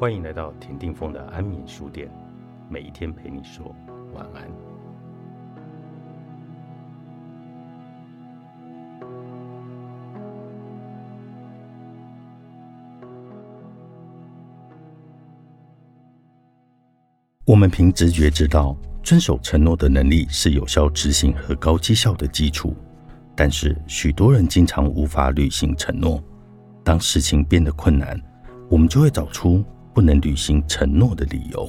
欢迎来到田定峰的安眠书店，每一天陪你说晚安。我们凭直觉知道，遵守承诺的能力是有效执行和高绩效的基础。但是，许多人经常无法履行承诺。当事情变得困难，我们就会找出不能履行承诺的理由，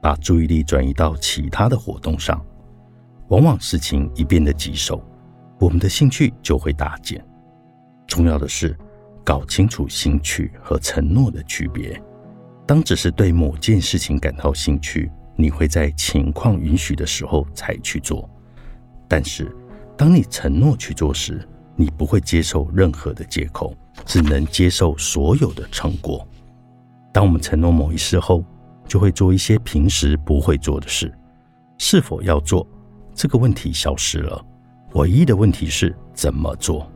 把注意力转移到其他的活动上。往往事情一变得棘手，我们的兴趣就会大减。重要的是，搞清楚兴趣和承诺的区别。当只是对某件事情感到兴趣，你会在情况允许的时候才去做；但是，当你承诺去做时，你不会接受任何的借口，只能接受所有的成果。当我们承诺某一事后，就会做一些平时不会做的事。是否要做这个问题消失了，唯一的问题是怎么做。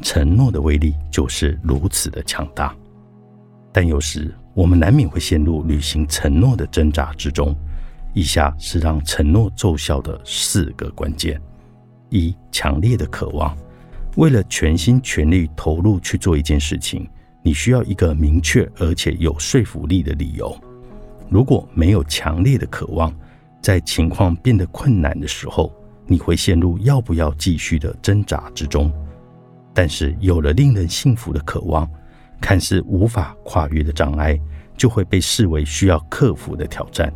承诺的威力就是如此的强大，但有时。我们难免会陷入履行承诺的挣扎之中。以下是让承诺奏效的四个关键：一、强烈的渴望。为了全心全力投入去做一件事情，你需要一个明确而且有说服力的理由。如果没有强烈的渴望，在情况变得困难的时候，你会陷入要不要继续的挣扎之中。但是有了令人信服的渴望。看似无法跨越的障碍，就会被视为需要克服的挑战。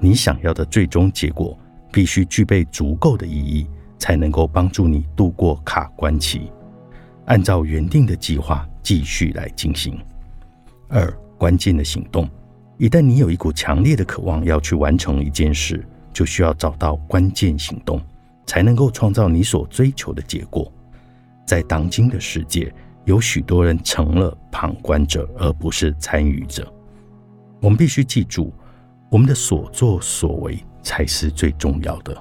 你想要的最终结果，必须具备足够的意义，才能够帮助你度过卡关期，按照原定的计划继续来进行。二、关键的行动。一旦你有一股强烈的渴望要去完成一件事，就需要找到关键行动，才能够创造你所追求的结果。在当今的世界。有许多人成了旁观者，而不是参与者。我们必须记住，我们的所作所为才是最重要的。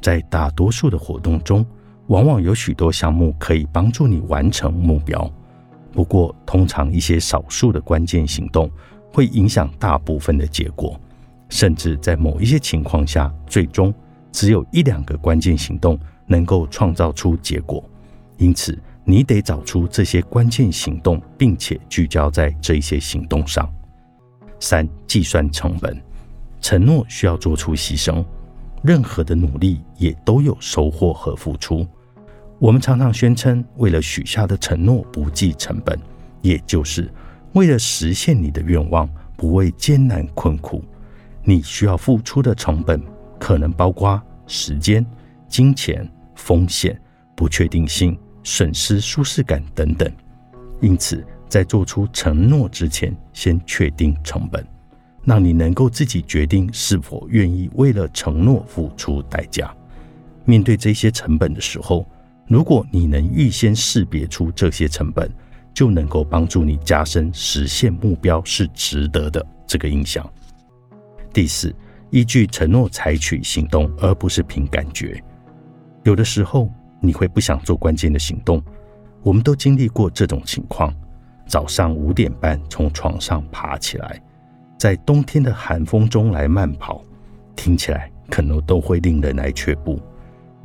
在大多数的活动中，往往有许多项目可以帮助你完成目标。不过，通常一些少数的关键行动会影响大部分的结果，甚至在某一些情况下，最终只有一两个关键行动能够创造出结果。因此，你得找出这些关键行动，并且聚焦在这些行动上。三、计算成本，承诺需要做出牺牲，任何的努力也都有收获和付出。我们常常宣称，为了许下的承诺不计成本，也就是为了实现你的愿望不畏艰难困苦。你需要付出的成本可能包括时间、金钱、风险、不确定性。损失舒适感等等，因此在做出承诺之前，先确定成本，让你能够自己决定是否愿意为了承诺付出代价。面对这些成本的时候，如果你能预先识别出这些成本，就能够帮助你加深实现目标是值得的这个印象。第四，依据承诺采取行动，而不是凭感觉。有的时候。你会不想做关键的行动，我们都经历过这种情况。早上五点半从床上爬起来，在冬天的寒风中来慢跑，听起来可能都会令人来却步。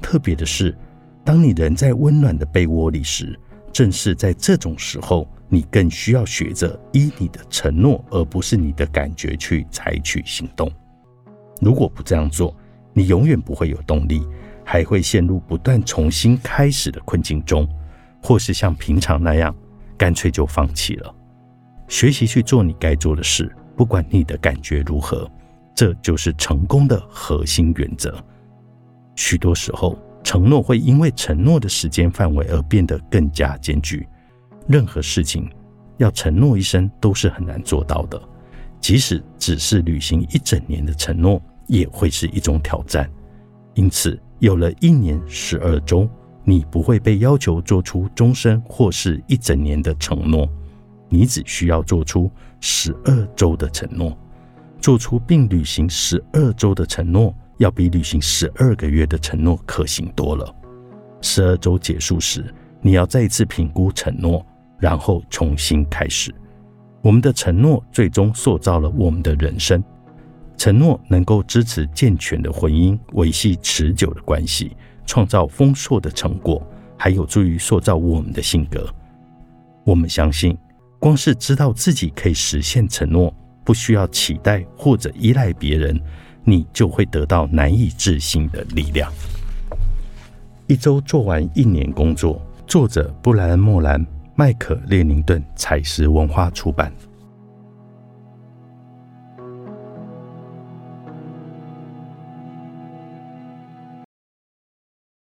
特别的是，当你人在温暖的被窝里时，正是在这种时候，你更需要学着依你的承诺，而不是你的感觉去采取行动。如果不这样做，你永远不会有动力。还会陷入不断重新开始的困境中，或是像平常那样，干脆就放弃了。学习去做你该做的事，不管你的感觉如何，这就是成功的核心原则。许多时候，承诺会因为承诺的时间范围而变得更加艰巨。任何事情要承诺一生都是很难做到的，即使只是履行一整年的承诺，也会是一种挑战。因此。有了一年十二周，你不会被要求做出终身或是一整年的承诺，你只需要做出十二周的承诺。做出并履行十二周的承诺，要比履行十二个月的承诺可行多了。十二周结束时，你要再一次评估承诺，然后重新开始。我们的承诺最终塑造了我们的人生。承诺能够支持健全的婚姻，维系持久的关系，创造丰硕的成果，还有助于塑造我们的性格。我们相信，光是知道自己可以实现承诺，不需要期待或者依赖别人，你就会得到难以置信的力量。一周做完一年工作，作者布莱恩·莫兰，迈克列宁顿，采石文化出版。